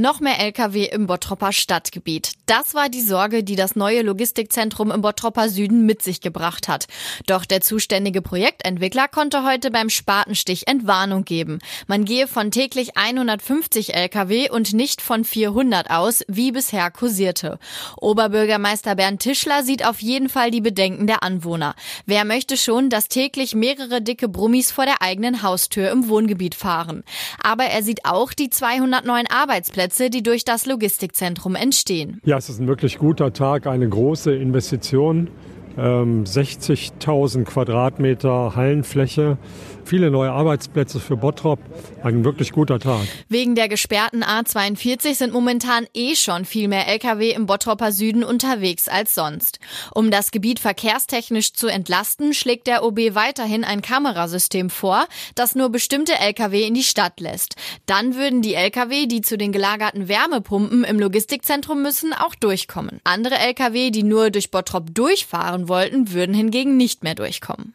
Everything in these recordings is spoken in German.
Noch mehr Lkw im Bottropper Stadtgebiet. Das war die Sorge, die das neue Logistikzentrum im Bottropper Süden mit sich gebracht hat. Doch der zuständige Projektentwickler konnte heute beim Spatenstich Entwarnung geben. Man gehe von täglich 150 Lkw und nicht von 400 aus, wie bisher kursierte. Oberbürgermeister Bernd Tischler sieht auf jeden Fall die Bedenken der Anwohner. Wer möchte schon, dass täglich mehrere dicke Brummis vor der eigenen Haustür im Wohngebiet fahren? Aber er sieht auch die 209 Arbeitsplätze Arbeitsplätze, die durch das Logistikzentrum entstehen. Ja, es ist ein wirklich guter Tag, eine große Investition 60.000 ähm, Quadratmeter Hallenfläche, viele neue Arbeitsplätze für Bottrop. Ein wirklich guter Tag. Wegen der gesperrten A42 sind momentan eh schon viel mehr Lkw im Bottropper Süden unterwegs als sonst. Um das Gebiet verkehrstechnisch zu entlasten, schlägt der OB weiterhin ein Kamerasystem vor, das nur bestimmte Lkw in die Stadt lässt. Dann würden die Lkw, die zu den gelagerten Wärmepumpen im Logistikzentrum müssen, auch durchkommen. Andere Lkw, die nur durch Bottrop durchfahren wollten, würden hingegen nicht mehr durchkommen.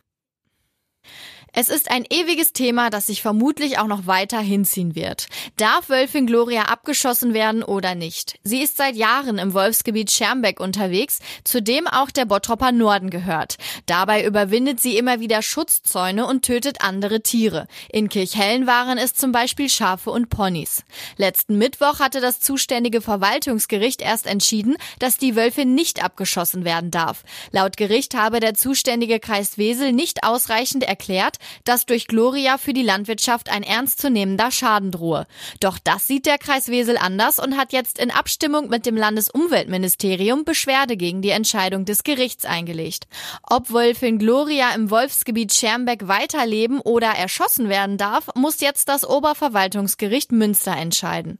Es ist ein ewiges Thema, das sich vermutlich auch noch weiter hinziehen wird. Darf Wölfin Gloria abgeschossen werden oder nicht? Sie ist seit Jahren im Wolfsgebiet Schermbeck unterwegs, zu dem auch der Bottropper Norden gehört. Dabei überwindet sie immer wieder Schutzzäune und tötet andere Tiere. In Kirchhellen waren es zum Beispiel Schafe und Ponys. Letzten Mittwoch hatte das zuständige Verwaltungsgericht erst entschieden, dass die Wölfin nicht abgeschossen werden darf. Laut Gericht habe der zuständige Kreis Wesel nicht ausreichend erklärt, dass durch Gloria für die Landwirtschaft ein ernstzunehmender Schaden drohe. Doch das sieht der Kreis Wesel anders und hat jetzt in Abstimmung mit dem Landesumweltministerium Beschwerde gegen die Entscheidung des Gerichts eingelegt. Ob Wölfin Gloria im Wolfsgebiet Schermbeck weiterleben oder erschossen werden darf, muss jetzt das Oberverwaltungsgericht Münster entscheiden.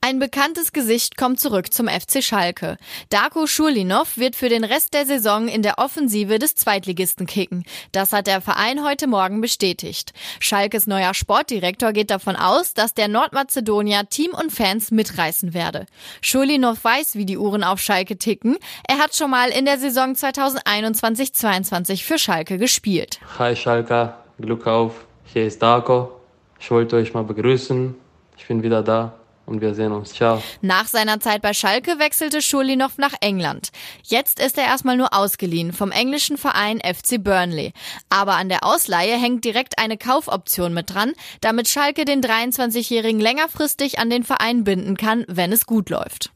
Ein bekanntes Gesicht kommt zurück zum FC Schalke. Darko Schulinov wird für den Rest der Saison in der Offensive des Zweitligisten kicken. Das hat der Verein heute Morgen bestätigt. Schalkes neuer Sportdirektor geht davon aus, dass der Nordmazedonier Team und Fans mitreißen werde. Schulinov weiß, wie die Uhren auf Schalke ticken. Er hat schon mal in der Saison 2021-22 für Schalke gespielt. Hi Schalke, Glück auf. Hier ist Darko. Ich wollte euch mal begrüßen. Ich bin wieder da und wir sehen uns. Ciao. Nach seiner Zeit bei Schalke wechselte Schulinov nach England. Jetzt ist er erstmal nur ausgeliehen vom englischen Verein FC Burnley. Aber an der Ausleihe hängt direkt eine Kaufoption mit dran, damit Schalke den 23-Jährigen längerfristig an den Verein binden kann, wenn es gut läuft.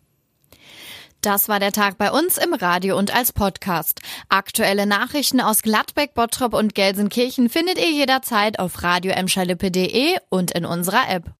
Das war der Tag bei uns im Radio und als Podcast. Aktuelle Nachrichten aus Gladbeck, Bottrop und Gelsenkirchen findet ihr jederzeit auf radio und in unserer App.